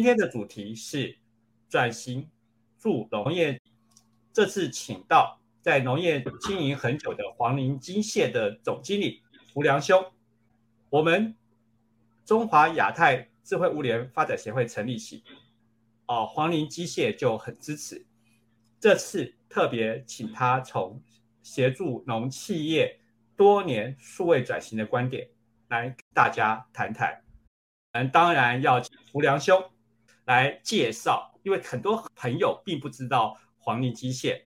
今天的主题是转型助农业。这次请到在农业经营很久的黄林机械的总经理胡良兄。我们中华亚太智慧物联发展协会成立起，哦，黄林机械就很支持。这次特别请他从协助农企业多年数位转型的观点来大家谈谈。嗯，当然要请胡良兄来介绍，因为很多朋友并不知道黄林机械。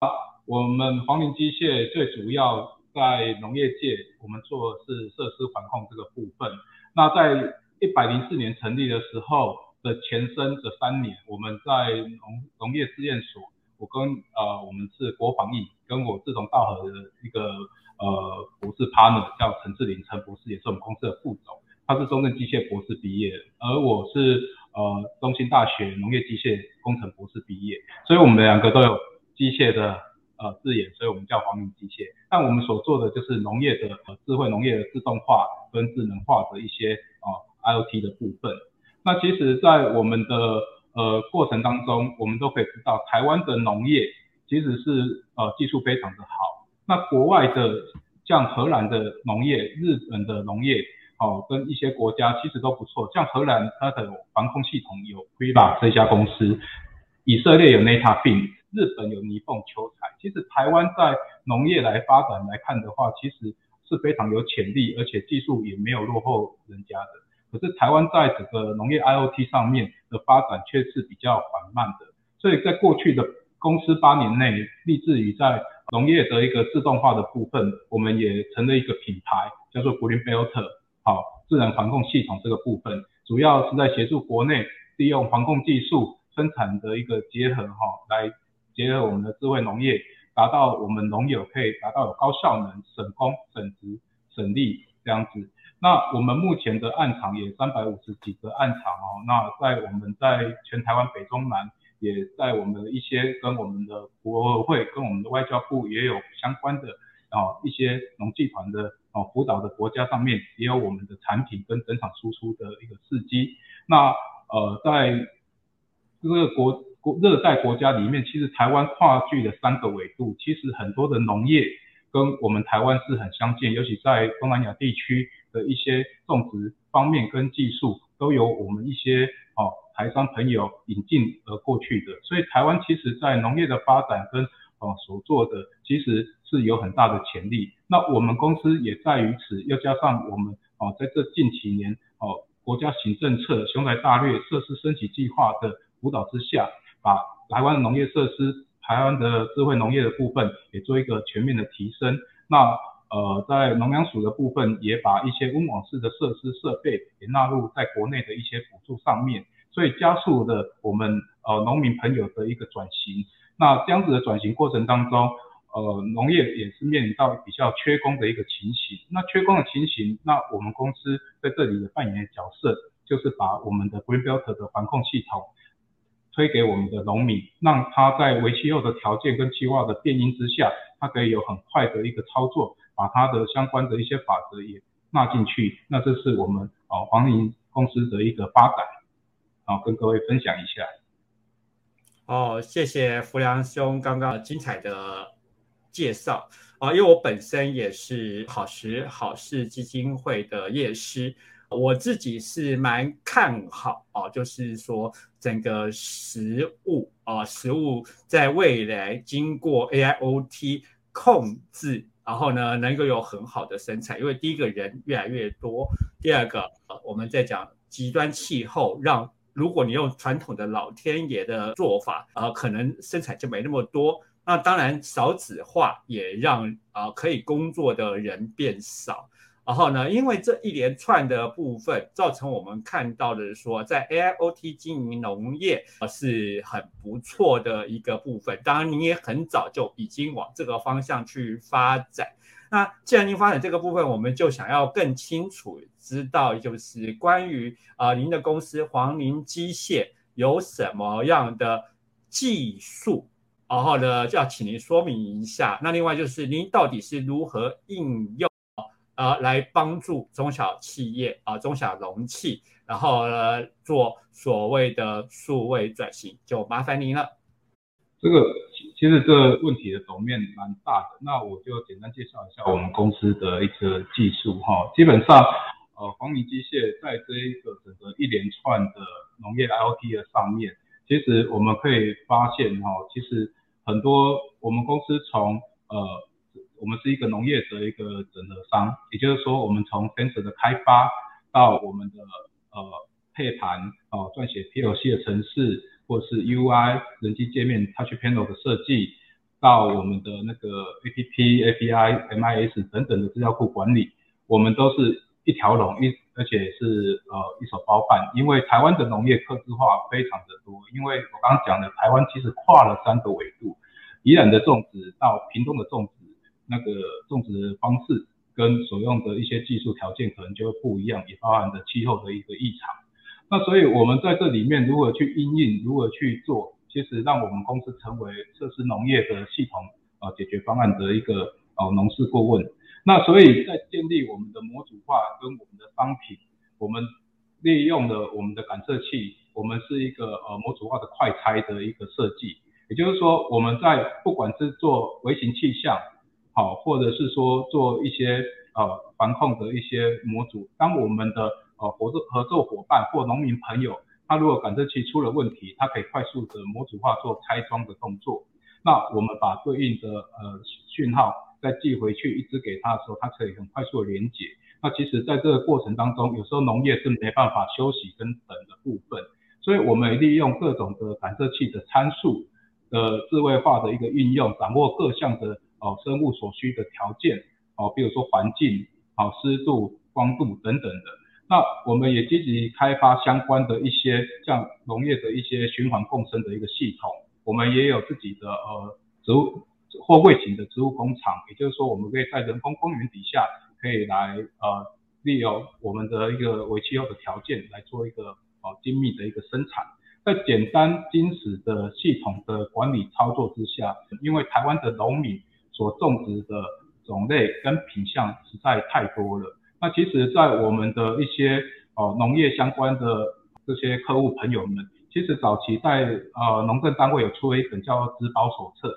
好，我们黄林机械最主要在农业界，我们做的是设施管控这个部分。那在一百零四年成立的时候的前身的三年，我们在农农业试验所，我跟呃我们是国防艺，跟我志同道合的一个呃博士 partner 叫陈志林陈博士，也是我们公司的副总，他是中正机械博士毕业，而我是呃中兴大学农业机械工程博士毕业，所以我们两个都有机械的呃字眼，所以我们叫黄林机械。但我们所做的就是农业的呃智慧农业的自动化跟智能化的一些啊。IOT 的部分，那其实，在我们的呃过程当中，我们都可以知道，台湾的农业其实是呃技术非常的好。那国外的像荷兰的农业、日本的农业，哦，跟一些国家其实都不错。像荷兰它的防控系统有 Priva 这家公司，以色列有 NataFin，日本有尼凤秋彩。其实台湾在农业来发展来看的话，其实是非常有潜力，而且技术也没有落后人家的。可是台湾在整个农业 IOT 上面的发展却是比较缓慢的，所以在过去的公司八年内，立志于在农业的一个自动化的部分，我们也成了一个品牌，叫做 Green Filter，好，智能防控系统这个部分，主要是在协助国内利用防控技术生产的一个结合，哈，来结合我们的智慧农业，达到我们农友可以达到有高效能、省工、省时、省力这样子。那我们目前的案场也三百五十几个案场哦，那在我们在全台湾北中南，也在我们的一些跟我们的国会跟我们的外交部也有相关的啊一些农技团的啊辅导的国家上面，也有我们的产品跟整场输出的一个刺激。那呃在这个国国热带国家里面，其实台湾跨距的三个纬度，其实很多的农业跟我们台湾是很相近，尤其在东南亚地区。的一些种植方面跟技术都由我们一些哦台商朋友引进而过去的，所以台湾其实在农业的发展跟哦所做的其实是有很大的潜力。那我们公司也在于此，又加上我们哦在这近几年哦国家行政策雄才大略设施升级计划的辅导之下，把台湾的农业设施、台湾的智慧农业的部分也做一个全面的提升。那呃，在农粮署的部分，也把一些温网式的设施设备也纳入在国内的一些补助上面，所以加速了我们呃农民朋友的一个转型。那这样子的转型过程当中，呃，农业也是面临到比较缺工的一个情形。那缺工的情形，那我们公司在这里的扮演角色，就是把我们的 Green Belt 的防控系统推给我们的农民，让他在为期后的条件跟计划的变因之下，他可以有很快的一个操作。把他的相关的一些法则也纳进去，那这是我们哦黄银公司的一个发展，好跟各位分享一下。哦，谢谢福良兄刚刚精彩的介绍啊，因为我本身也是好时好事基金会的业师，我自己是蛮看好啊，就是说整个食物啊，食物在未来经过 AIoT 控制。然后呢，能够有很好的生产，因为第一个人越来越多，第二个，呃，我们在讲极端气候，让如果你用传统的老天爷的做法，呃，可能生产就没那么多。那当然少子化也让啊可以工作的人变少。然后呢，因为这一连串的部分，造成我们看到的说，在 AIoT 经营农业啊是很不错的一个部分。当然，您也很早就已经往这个方向去发展。那既然您发展这个部分，我们就想要更清楚知道，就是关于啊您的公司黄林机械有什么样的技术，然后呢，就要请您说明一下。那另外就是您到底是如何应用？呃，来帮助中小企业啊，中小农企然后呢做所谓的数位转型，就麻烦您了。这个其实这个问题的层面蛮大的，那我就简单介绍一下我们公司的一个技术哈。基本上，呃，黄明机械在这一个整个一连串的农业 IoT 的上面，其实我们可以发现哈，其实很多我们公司从呃，我们是一个农业的一个整合商，也就是说，我们从 sensor 的开发到我们的呃配盘哦，撰写 PLC 的程式。或是 UI 人机界面 Touch Panel 的设计，到我们的那个 APP、API、MIS 等等的资料库管理，我们都是一条龙一，而且是呃一手包办。因为台湾的农业科制化非常的多，因为我刚刚讲的，台湾其实跨了三个纬度，宜兰的种植到屏东的种植，那个种植方式跟所用的一些技术条件可能就会不一样，也包含着气候的一个异常。那所以，我们在这里面如何去应用，如何去做，其实让我们公司成为设施农业的系统呃解决方案的一个呃农事顾问。那所以在建立我们的模组化跟我们的商品，我们利用了我们的感测器，我们是一个呃模组化的快拆的一个设计。也就是说，我们在不管是做微型气象，好，或者是说做一些呃防控的一些模组，当我们的呃，合作合作伙伴或农民朋友，他如果感测器出了问题，他可以快速的模组化做拆装的动作。那我们把对应的呃讯号再寄回去，一直给他的时候，他可以很快速的连接。那其实在这个过程当中，有时候农业是没办法休息跟等的部分，所以我们利用各种的感测器的参数的智慧化的一个运用，掌握各项的哦生物所需的条件哦，比如说环境、好湿度、光度等等的。那我们也积极开发相关的一些像农业的一些循环共生的一个系统，我们也有自己的呃植物货柜型的植物工厂，也就是说我们可以在人工公园底下可以来呃利用我们的一个为气候的条件来做一个呃精密的一个生产，在简单精实的系统的管理操作之下，因为台湾的农民所种植的种类跟品相实在太多了。那其实，在我们的一些呃农业相关的这些客户朋友们，其实早期在呃农政单位有出了一本叫《植保手册》，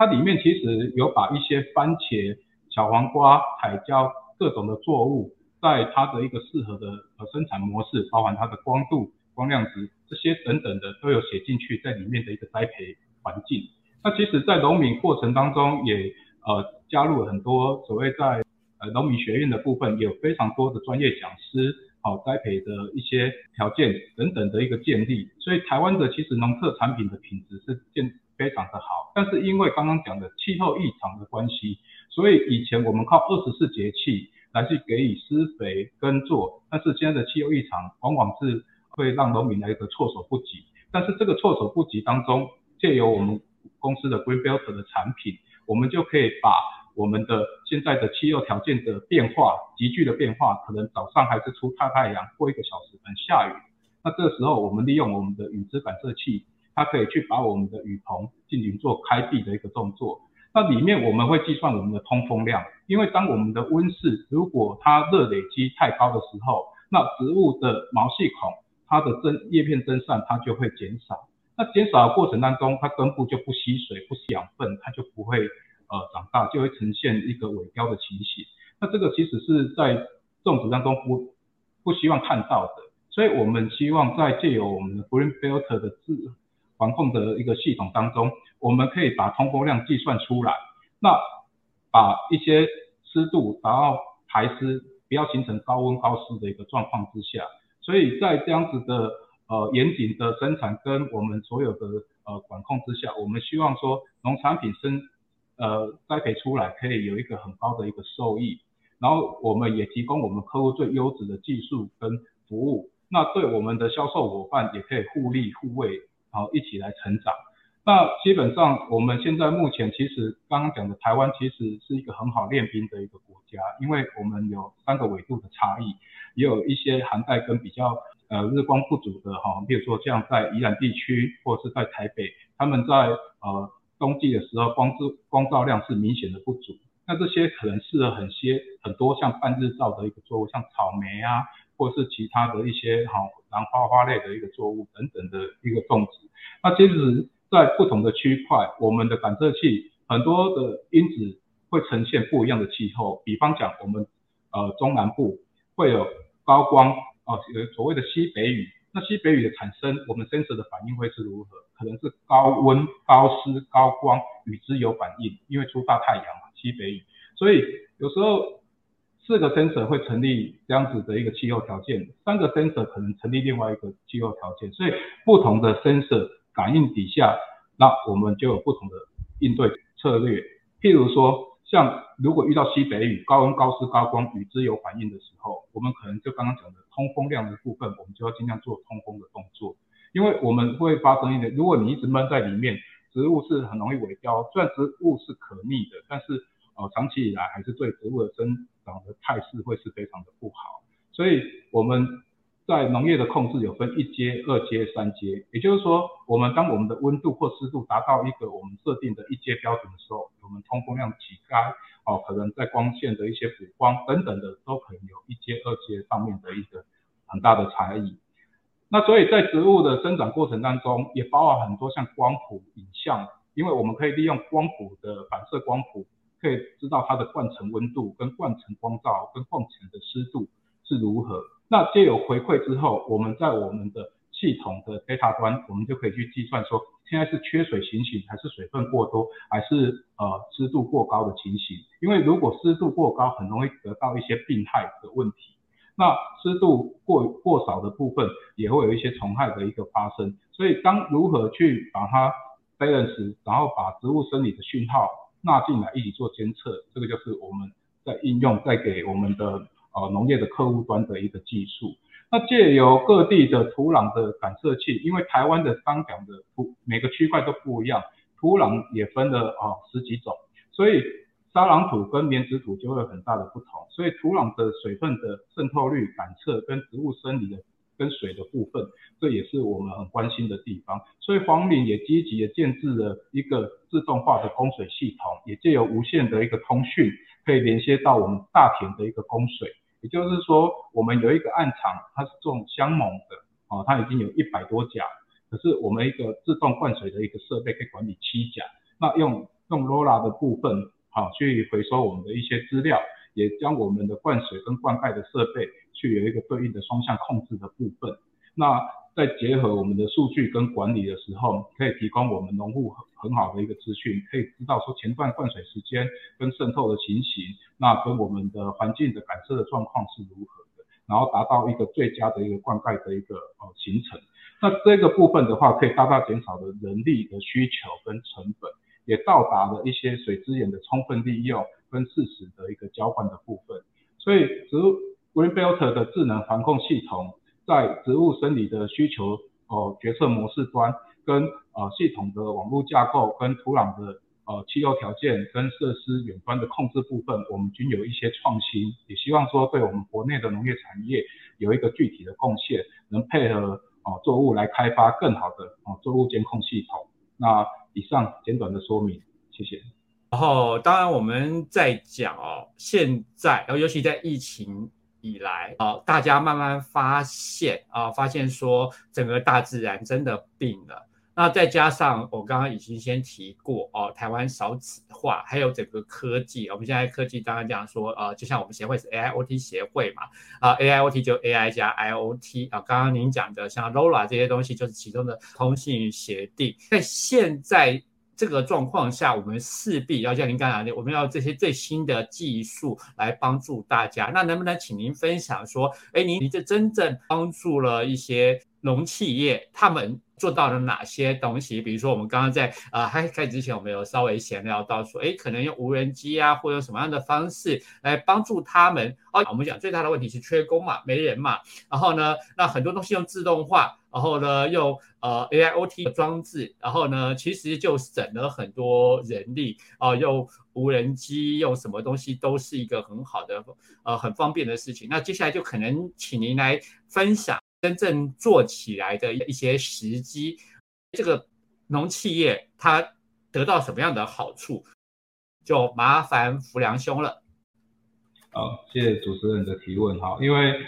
它里面其实有把一些番茄、小黄瓜、海椒各种的作物，在它的一个适合的呃生产模式，包含它的光度、光亮值这些等等的都有写进去，在里面的一个栽培环境。那其实，在农民过程当中，也呃加入了很多所谓在呃，农民学院的部分有非常多的专业讲师，好栽培的一些条件等等的一个建立，所以台湾的其实农特产品的品质是建非常的好，但是因为刚刚讲的气候异常的关系，所以以前我们靠二十四节气来去给予施肥耕作，但是现在的气候异常往往是会让农民来一个措手不及，但是这个措手不及当中，借由我们公司的 Greenbelt 的产品，我们就可以把我们的现在的气候条件的变化急剧的变化，可能早上还是出大太阳，过一个小时可能下雨。那这个时候，我们利用我们的雨质感测器，它可以去把我们的雨棚进行做开闭的一个动作。那里面我们会计算我们的通风量，因为当我们的温室如果它热累积太高的时候，那植物的毛细孔它的增叶片增散它就会减少。那减少的过程当中，它根部就不吸水不吸养分，它就不会。呃，长大就会呈现一个萎凋的情形，那这个其实是在种植当中不不希望看到的，所以我们希望在借由我们的 Green Filter 的自防控的一个系统当中，我们可以把通风量计算出来，那把一些湿度达到排湿，不要形成高温高湿的一个状况之下，所以在这样子的呃严谨的生产跟我们所有的呃管控之下，我们希望说农产品生呃，栽培出来可以有一个很高的一个收益，然后我们也提供我们客户最优质的技术跟服务，那对我们的销售伙伴也可以互利互惠，好一起来成长。那基本上我们现在目前其实刚刚讲的台湾其实是一个很好练兵的一个国家，因为我们有三个纬度的差异，也有一些寒带跟比较呃日光不足的哈，比如说像在宜兰地区或是在台北，他们在呃。冬季的时候，光照光照量是明显的不足。那这些可能适合很些很多像半日照的一个作物，像草莓啊，或是其他的一些好然后花花类的一个作物等等的一个种植。那其实，在不同的区块，我们的感测器很多的因子会呈现不一样的气候。比方讲，我们呃中南部会有高光哦，所谓的西北雨。那西北雨的产生，我们 sensor 的反应会是如何？可能是高温、高湿、高光，与之有反应，因为出大太阳嘛，西北雨。所以有时候四个 sensor 会成立这样子的一个气候条件，三个 sensor 可能成立另外一个气候条件。所以不同的 sensor 感应底下，那我们就有不同的应对策略。譬如说。像如果遇到西北雨、高温、高湿、高光与之有反应的时候，我们可能就刚刚讲的通风量的部分，我们就要尽量做通风的动作，因为我们会发生一点，如果你一直闷在里面，植物是很容易萎凋。虽然植物是可逆的，但是哦长期以来还是对植物的生长的态势会是非常的不好。所以我们。在农业的控制有分一阶、二阶、三阶，也就是说，我们当我们的温度或湿度达到一个我们设定的一阶标准的时候，我们通风量起开，哦，可能在光线的一些补光等等的，都可能有一阶、二阶上面的一个很大的差异。那所以在植物的生长过程当中，也包含很多像光谱、影像，因为我们可以利用光谱的反射光谱，可以知道它的灌层温度、跟灌层光照、跟灌层的湿度是如何。那借有回馈之后，我们在我们的系统的 data 端，我们就可以去计算说，现在是缺水情形，还是水分过多，还是呃湿度过高的情形。因为如果湿度过高，很容易得到一些病害的问题。那湿度过过少的部分，也会有一些虫害的一个发生。所以当如何去把它 balance，然后把植物生理的讯号纳进来一起做监测，这个就是我们在应用，在给我们的。呃，农业的客户端的一个技术，那借由各地的土壤的感测器，因为台湾的刚讲的土每个区块都不一样，土壤也分了啊十几种，所以沙壤土跟棉质土就会有很大的不同，所以土壤的水分的渗透率感测跟植物生理的跟水的部分，这也是我们很关心的地方，所以黄岭也积极的建制了一个自动化的供水系统，也借由无线的一个通讯，可以连接到我们大田的一个供水。也就是说，我们有一个暗场，它是种香檬的，哦，它已经有一百多甲，可是我们一个自动灌水的一个设备可以管理七甲，那用用 LoRa 的部分，好去回收我们的一些资料，也将我们的灌水跟灌溉的设备去有一个对应的双向控制的部分，那。在结合我们的数据跟管理的时候，可以提供我们农户很好的一个资讯，可以知道说前段灌水时间跟渗透的情形，那跟我们的环境的感测的状况是如何的，然后达到一个最佳的一个灌溉的一个呃形成。那这个部分的话，可以大大减少了人力的需求跟成本，也到达了一些水资源的充分利用跟适时的一个交换的部分。所以，植物 Greenbelt 的智能防控系统。在植物生理的需求哦决策模式端，跟呃系统的网络架构，跟土壤的呃气候条件，跟设施远端的控制部分，我们均有一些创新，也希望说对我们国内的农业产业有一个具体的贡献，能配合哦作物来开发更好的哦作物监控系统。那以上简短的说明，谢谢。然后当然我们在讲哦，现在，然后尤其在疫情。以来啊，大家慢慢发现啊，发现说整个大自然真的病了。那再加上我刚刚已经先提过哦，台湾少子化，还有整个科技，我们现在科技当然讲说呃，就像我们协会是 AIoT 协会嘛，啊 AIoT 就 AI 加 IoT 啊，刚刚您讲的像 LoRa 这些东西就是其中的通信协定，在现在。这个状况下，我们势必要像您刚才的，我们要这些最新的技术来帮助大家。那能不能请您分享说，哎，您这真正帮助了一些农企业，他们做到了哪些东西？比如说，我们刚刚在呃开开之前，我们有稍微闲聊到说，哎，可能用无人机啊，或者什么样的方式来帮助他们。哦，我们讲最大的问题是缺工嘛，没人嘛。然后呢，那很多东西用自动化。然后呢，用呃 AIoT 的装置，然后呢，其实就省了很多人力啊，用无人机，用什么东西都是一个很好的呃很方便的事情。那接下来就可能请您来分享真正做起来的一些时机，这个农企业它得到什么样的好处，就麻烦福良兄了。好，谢谢主持人的提问哈，因为。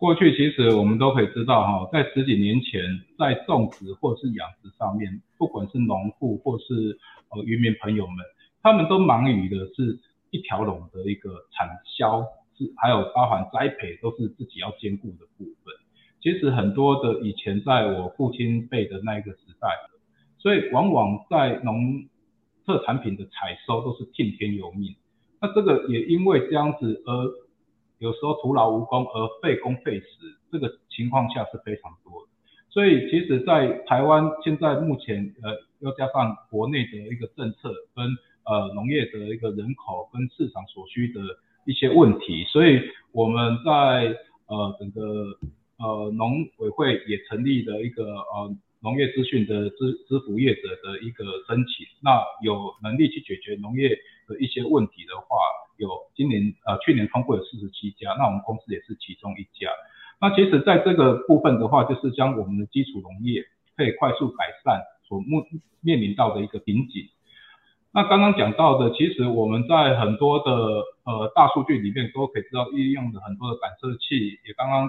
过去其实我们都可以知道哈，在十几年前，在种植或是养殖上面，不管是农户或是呃渔民朋友们，他们都忙于的是一条龙的一个产销，是还有包含栽培都是自己要兼顾的部分。其实很多的以前在我父亲辈的那一个时代，所以往往在农特产品的采收都是听天由命。那这个也因为这样子而有时候徒劳无功而费工费时，这个情况下是非常多的。所以其实，在台湾现在目前呃，又加上国内的一个政策跟呃农业的一个人口跟市场所需的一些问题，所以我们在呃整个呃农委会也成立了一个呃农业资讯的支支付业者的一个申请，那有能力去解决农业的一些问题的话，有今年呃去年通过有四十七家，那我们公司也是其中一家。那其实在这个部分的话，就是将我们的基础农业可以快速改善所面面临到的一个瓶颈。那刚刚讲到的，其实我们在很多的呃大数据里面都可以知道运用的很多的感测器，也刚刚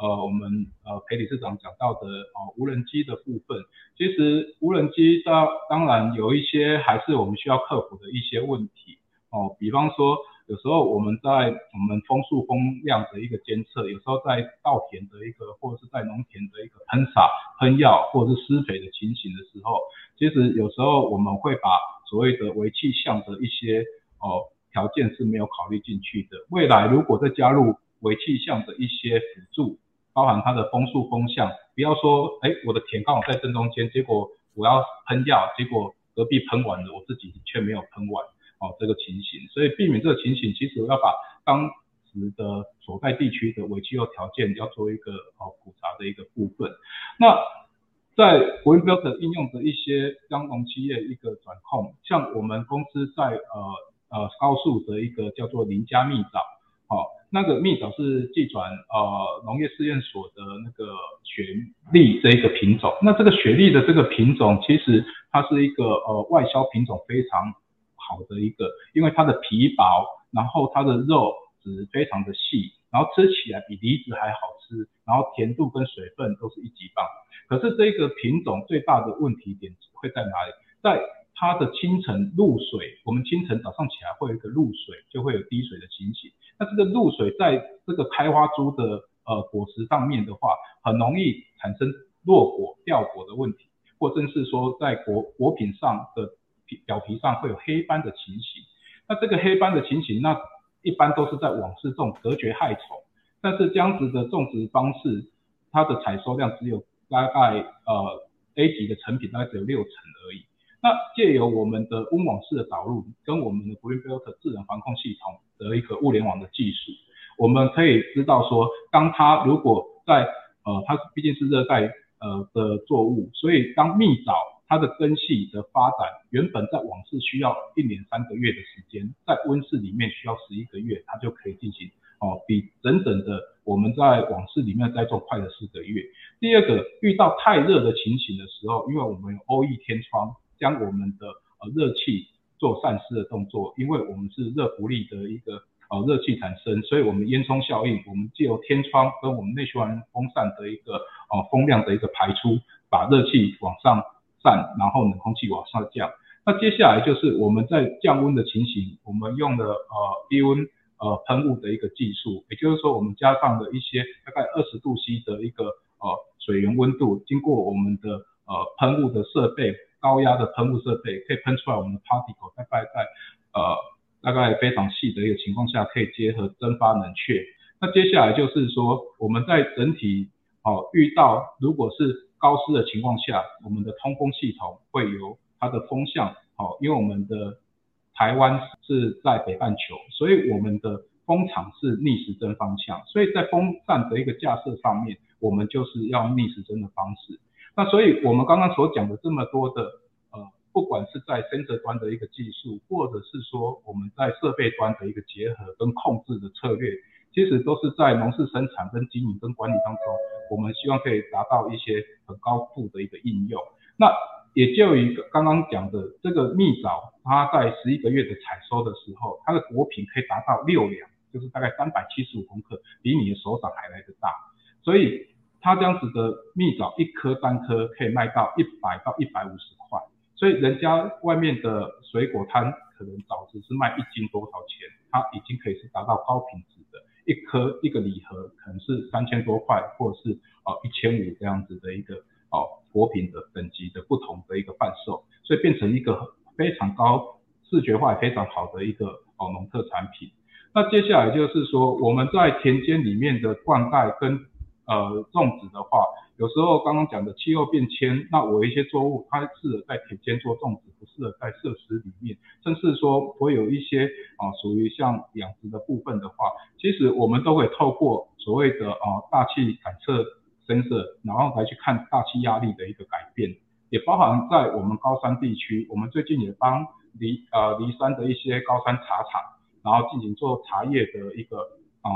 呃我们呃裴理事长讲到的哦无人机的部分，其实无人机当当然有一些还是我们需要克服的一些问题哦，比方说有时候我们在我们风速风量的一个监测，有时候在稻田的一个或者是在农田的一个喷洒喷药或者是施肥的情形的时候，其实有时候我们会把所谓的为气象的一些哦条件是没有考虑进去的。未来如果再加入为气象的一些辅助，包含它的风速风向，不要说哎我的田刚好在正中间，结果我要喷药，结果隔壁喷完了，我自己却没有喷完哦这个情形。所以避免这个情形，其实要把当时的所在地区的尾气候条件要做一个哦普查的一个部分。那在 Green b u i l t 应用的一些相农企业一个转控，像我们公司在呃呃高速的一个叫做林家蜜枣，好，那个蜜枣是寄转呃农业试验所的那个雪莉这一个品种，那这个雪莉的这个品种其实它是一个呃外销品种非常好的一个，因为它的皮薄，然后它的肉质非常的细，然后吃起来比梨子还好吃，然后甜度跟水分都是一级棒。可是这个品种最大的问题点会在哪里？在它的清晨露水，我们清晨早上起来会有一个露水，就会有滴水的情形。那这个露水在这个开花株的呃果实上面的话，很容易产生落果、掉果的问题，或者是说在果果品上的皮表皮上会有黑斑的情形。那这个黑斑的情形，那一般都是在往事种隔绝害虫，但是这样子的种植方式，它的采收量只有。大概呃 A 级的成品大概只有六成而已。那借由我们的温网式的导入，跟我们的 Green Filter 智能防控系统的一个物联网的技术，我们可以知道说，当它如果在呃它毕竟是热带呃的作物，所以当蜜枣它的根系的发展，原本在网室需要一年三个月的时间，在温室里面需要十一个月，它就可以进行。哦，比整整的我们在网室里面在做快了四个月。第二个，遇到太热的情形的时候，因为我们有 O E 天窗，将我们的呃热气做散失的动作，因为我们是热浮力的一个呃热气产生，所以我们烟囱效应，我们借由天窗跟我们内循环风扇的一个呃风量的一个排出，把热气往上散，然后冷空气往上降。那接下来就是我们在降温的情形，我们用的呃低温。呃，喷雾的一个技术，也就是说，我们加上了一些大概二十度 C 的一个呃水源温度，经过我们的呃喷雾的设备，高压的喷雾设备，可以喷出来我们的 particle，大概在呃大概非常细的一个情况下，可以结合蒸发冷却。那接下来就是说，我们在整体哦遇到如果是高湿的情况下，我们的通风系统会由它的风向，哦，因为我们的台湾是在北半球，所以我们的风场是逆时针方向，所以在风扇的一个架设上面，我们就是要逆时针的方式。那所以我们刚刚所讲的这么多的，呃，不管是在 sensor 端的一个技术，或者是说我们在设备端的一个结合跟控制的策略，其实都是在农事生产跟经营跟管理当中，我们希望可以达到一些很高度的一个应用。那也就一个刚刚讲的这个蜜枣，它在十一个月的采收的时候，它的果品可以达到六两，就是大概三百七十五公克，比你的手掌还来得大。所以它这样子的蜜枣一颗单颗可以卖到一百到一百五十块，所以人家外面的水果摊可能枣子是卖一斤多少钱，它已经可以是达到高品质的，一颗一个礼盒可能是三千多块，或者是哦一千五这样子的一个哦果品的等级的不同的一个贩售，所以变成一个非常高视觉化非常好的一个哦农特产品。那接下来就是说我们在田间里面的灌溉跟呃，种植的话，有时候刚刚讲的气候变迁，那我一些作物它适合在田间做种植，不适合在设施里面，甚至说我有一些啊属于像养殖的部分的话，其实我们都会透过所谓的啊大气感测 sensor，然后来去看大气压力的一个改变，也包含在我们高山地区，我们最近也帮离呃离山的一些高山茶厂，然后进行做茶叶的一个啊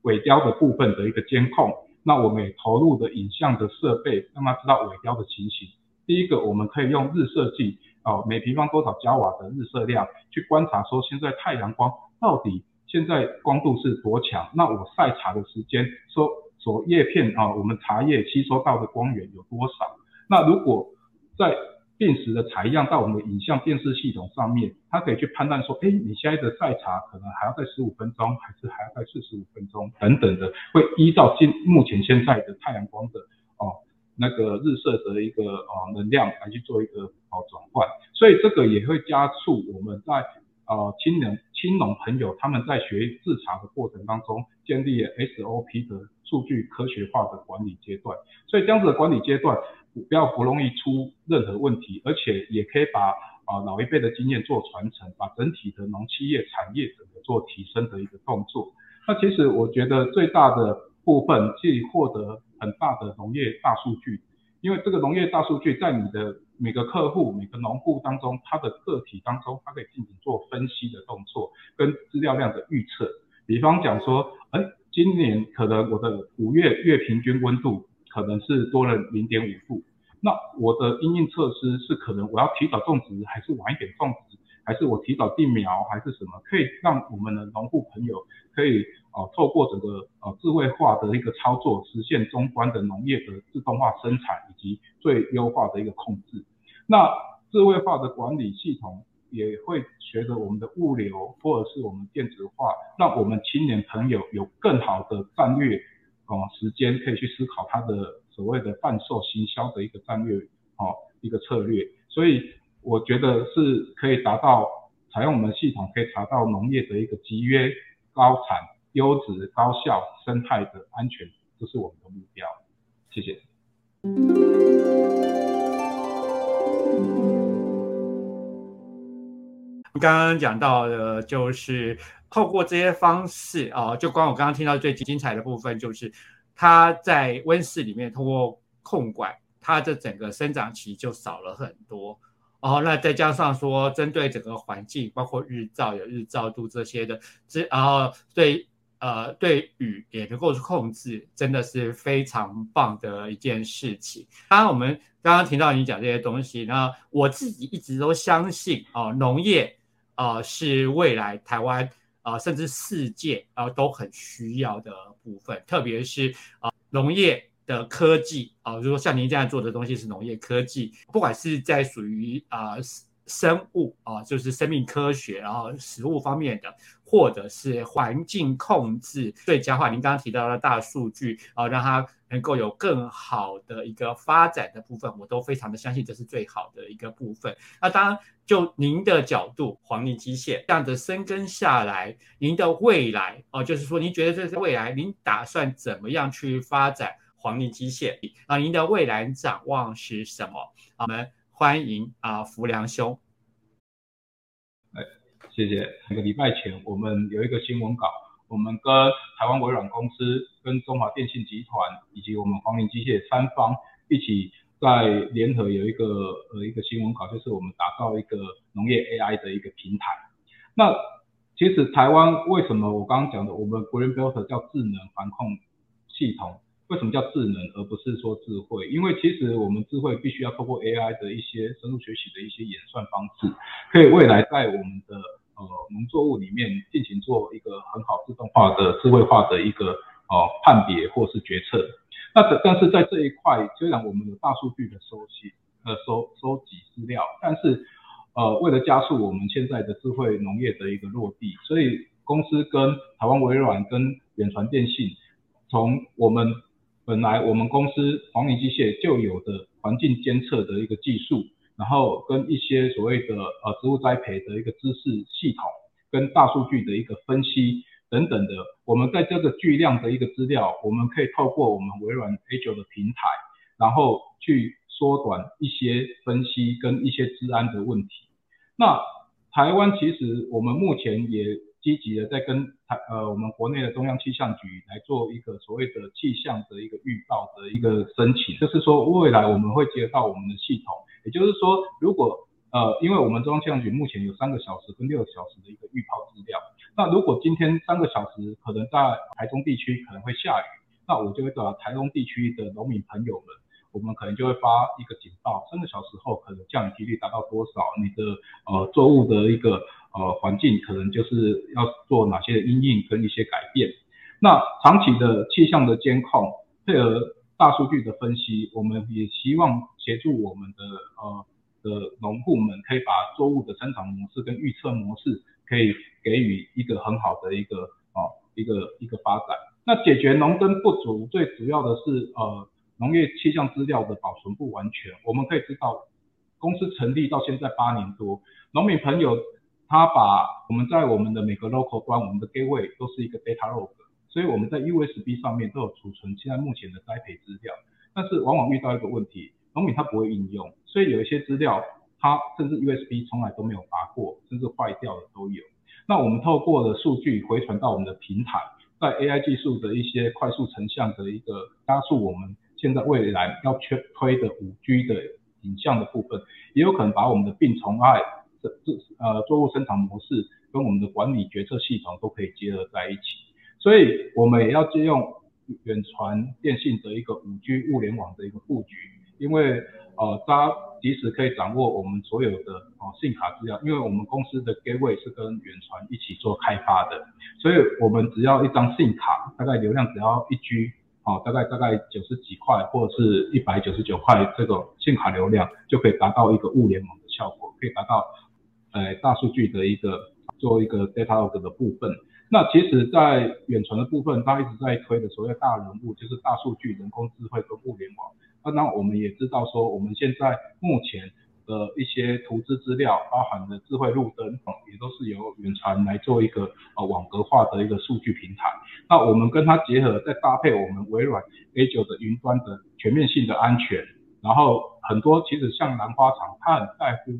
尾雕的部分的一个监控。那我们投入的影像的设备，让他知道尾标的情形。第一个，我们可以用日射计，哦，每平方多少焦瓦的日射量，去观察说现在太阳光到底现在光度是多强。那我晒茶的时间，说所叶片啊，我们茶叶吸收到的光源有多少？那如果在定时的采样到我们的影像电视系统上面，它可以去判断说，哎，你现在的晒茶可能还要在十五分钟，还是还要在四十五分钟等等的，会依照今目前现在的太阳光的哦那个日射的一个哦能量来去做一个哦转换，所以这个也会加速我们在呃青年青农朋友他们在学制茶的过程当中建立 SOP 的数据科学化的管理阶段，所以这样子的管理阶段。不要不容易出任何问题，而且也可以把啊老一辈的经验做传承，把整体的农企业产业整个做提升的一个动作。那其实我觉得最大的部分去获得很大的农业大数据，因为这个农业大数据在你的每个客户、每个农户当中，它的个体当中，它可以进行做分析的动作跟资料量的预测。比方讲说，哎，今年可能我的五月月平均温度。可能是多了零点五度，那我的应用措施是可能我要提早种植，还是晚一点种植，还是我提早定苗，还是什么，可以让我们的农户朋友可以啊透过整个呃智慧化的一个操作，实现终端的农业的自动化生产以及最优化的一个控制。那智慧化的管理系统也会随着我们的物流或者是我们电子化，让我们青年朋友有更好的战略。哦，时间可以去思考它的所谓的贩售行销的一个战略，哦，一个策略，所以我觉得是可以达到采用我们系统可以查到农业的一个集约、高产、优质、高效、生态的安全，这是我们的目标。谢谢。刚刚讲到的就是。透过这些方式啊，就光我刚刚听到最精彩的部分，就是它在温室里面通过控管，它的整个生长期就少了很多。哦，那再加上说，针对整个环境，包括日照有日照度这些的，这然后对呃对雨也能够控制，真的是非常棒的一件事情。当然，我们刚刚听到你讲这些东西，那我自己一直都相信哦，农业啊是未来台湾。啊，甚至世界啊都很需要的部分，特别是啊农业的科技啊，如果像您这样做的东西是农业科技，不管是在属于啊生物啊，就是生命科学，然后食物方面的，或者是环境控制最佳化，您刚刚提到的大数据啊，让它。能够有更好的一个发展的部分，我都非常的相信这是最好的一个部分。那当然，就您的角度，黄泥机械这样的深耕下来，您的未来哦，就是说您觉得这是未来，您打算怎么样去发展黄泥机械？啊，您的未来展望是什么？我们欢迎啊，福良兄。谢谢。两个礼拜前，我们有一个新闻稿。我们跟台湾微软公司、跟中华电信集团以及我们黄明机械三方一起在联合有一个呃一个新闻稿，就是我们打造一个农业 AI 的一个平台。那其实台湾为什么我刚刚讲的我们 Greenbelt 叫智能防控系统？为什么叫智能而不是说智慧？因为其实我们智慧必须要透过 AI 的一些深度学习的一些演算方式，可以未来在我们的呃，农作物里面进行做一个很好自动化的智慧化的一个呃判别或是决策。那但是在这一块，虽然我们有大数据的收集呃收收集资料，但是呃为了加速我们现在的智慧农业的一个落地，所以公司跟台湾微软跟远传电信，从我们本来我们公司黄林机械就有的环境监测的一个技术。然后跟一些所谓的呃植物栽培的一个知识系统，跟大数据的一个分析等等的，我们在这个巨量的一个资料，我们可以透过我们微软 Azure 的平台，然后去缩短一些分析跟一些治安的问题。那台湾其实我们目前也积极的在跟台呃我们国内的中央气象局来做一个所谓的气象的一个预报的一个申请，就是说未来我们会接到我们的系统。也就是说，如果呃，因为我们中央气象局目前有三个小时跟六个小时的一个预报资料，那如果今天三个小时可能在台中地区可能会下雨，那我就会找台中地区的农民朋友们，我们可能就会发一个警报，三个小时后可能降雨几率达到多少，你的呃作物的一个呃环境可能就是要做哪些因应跟一些改变。那长期的气象的监控配合。大数据的分析，我们也希望协助我们的呃的农户们，可以把作物的生长模式跟预测模式，可以给予一个很好的一个哦一个一个发展。那解决农耕不足，最主要的是呃农业气象资料的保存不完全。我们可以知道，公司成立到现在八年多，农民朋友他把我们在我们的每个 local 端，我们的 gateway 都是一个 data log。所以我们在 USB 上面都有储存现在目前的栽培资料，但是往往遇到一个问题，农民他不会应用，所以有一些资料他甚至 USB 从来都没有拔过，甚至坏掉的都有。那我们透过的数据回传到我们的平台，在 AI 技术的一些快速成像的一个加速，我们现在未来要推推的五 G 的影像的部分，也有可能把我们的病虫害这呃作物生产模式跟我们的管理决策系统都可以结合在一起。所以我们也要借用远传电信的一个五 G 物联网的一个布局，因为呃，它即使可以掌握我们所有的哦信卡资料，因为我们公司的 gateway 是跟远传一起做开发的，所以我们只要一张信卡，大概流量只要一 G，哦，大概大概九十几块或者是一百九十九块这个信卡流量，就可以达到一个物联网的效果，可以达到呃大数据的一个做一个 data log 的部分。那其实，在远传的部分，它一直在推的所谓大人物，就是大数据、人工智慧跟物联网。那那我们也知道说，我们现在目前的一些图资资料，包含的智慧路灯，也都是由远传来做一个呃网格化的一个数据平台。那我们跟它结合，再搭配我们微软 A9 的云端的全面性的安全，然后很多其实像兰花厂，它很在乎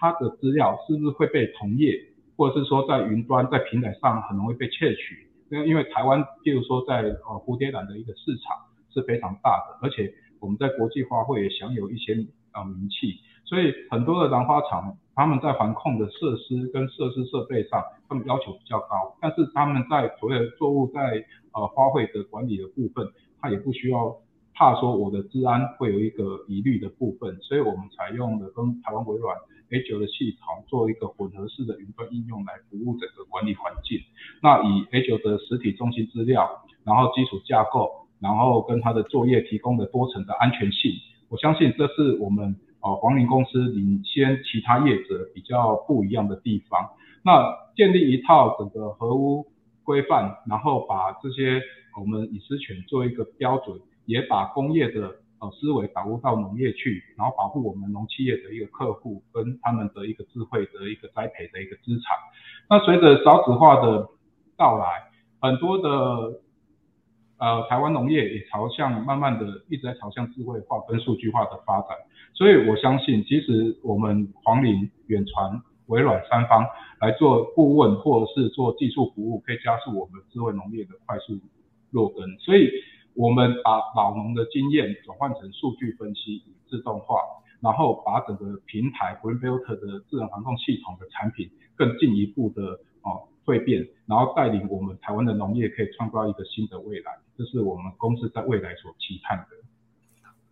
它的资料是不是会被同业。或者是说在云端在平台上很容易被窃取，因为因为台湾，譬如说在呃蝴蝶兰的一个市场是非常大的，而且我们在国际花卉也享有一些呃名气，所以很多的兰花厂他们在环控的设施跟设施设备上，他们要求比较高，但是他们在所有的作物在呃花卉的管理的部分，他也不需要怕说我的治安会有一个疑虑的部分，所以我们采用了跟台湾微软。A9 的系统做一个混合式的云端应用来服务整个管理环境。那以 A9 的实体中心资料，然后基础架构，然后跟它的作业提供的多层的安全性，我相信这是我们呃黄林公司领先其他业者比较不一样的地方。那建立一套整个合屋规范，然后把这些我们隐私权做一个标准，也把工业的。呃，思维导入到农业去，然后保护我们农企业的一个客户跟他们的一个智慧的一个栽培的一个资产。那随着少子化的到来，很多的呃台湾农业也朝向慢慢的一直在朝向智慧化跟数据化的发展。所以我相信，其实我们黄林、远传、微软三方来做顾问或者是做技术服务，可以加速我们智慧农业的快速落根。所以。我们把老农的经验转换成数据分析与自动化，然后把整个平台 Greenbelt 的智能防控系统的产品更进一步的哦蜕变，然后带领我们台湾的农业可以创造一个新的未来，这是我们公司在未来所期盼的。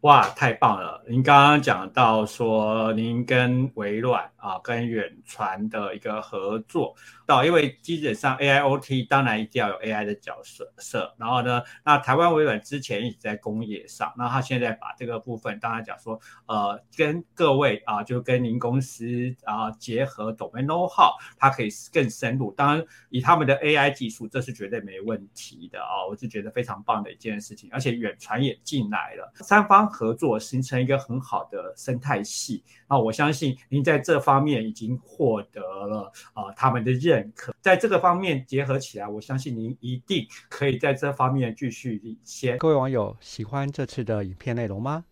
哇，太棒了！您刚刚讲到说，您跟微软啊跟远传的一个合作。到因为基本上 AIoT 当然一定要有 AI 的角色色，然后呢，那台湾微软之前一直在工业上，那他现在把这个部分当然讲说，呃，跟各位啊，就跟您公司啊结合 domain know how，它可以更深入。当然以他们的 AI 技术，这是绝对没问题的啊，我是觉得非常棒的一件事情，而且远传也进来了，三方合作形成一个很好的生态系。那我相信您在这方方面已经获得了啊他们的认可，在这个方面结合起来，我相信您一定可以在这方面继续领先。各位网友喜欢这次的影片内容吗？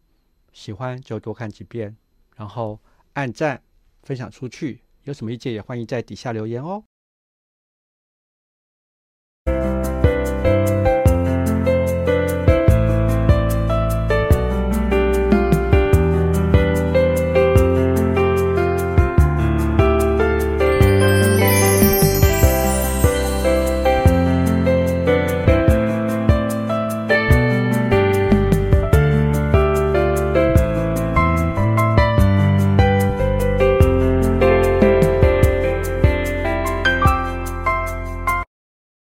喜欢就多看几遍，然后按赞分享出去。有什么意见也欢迎在底下留言哦。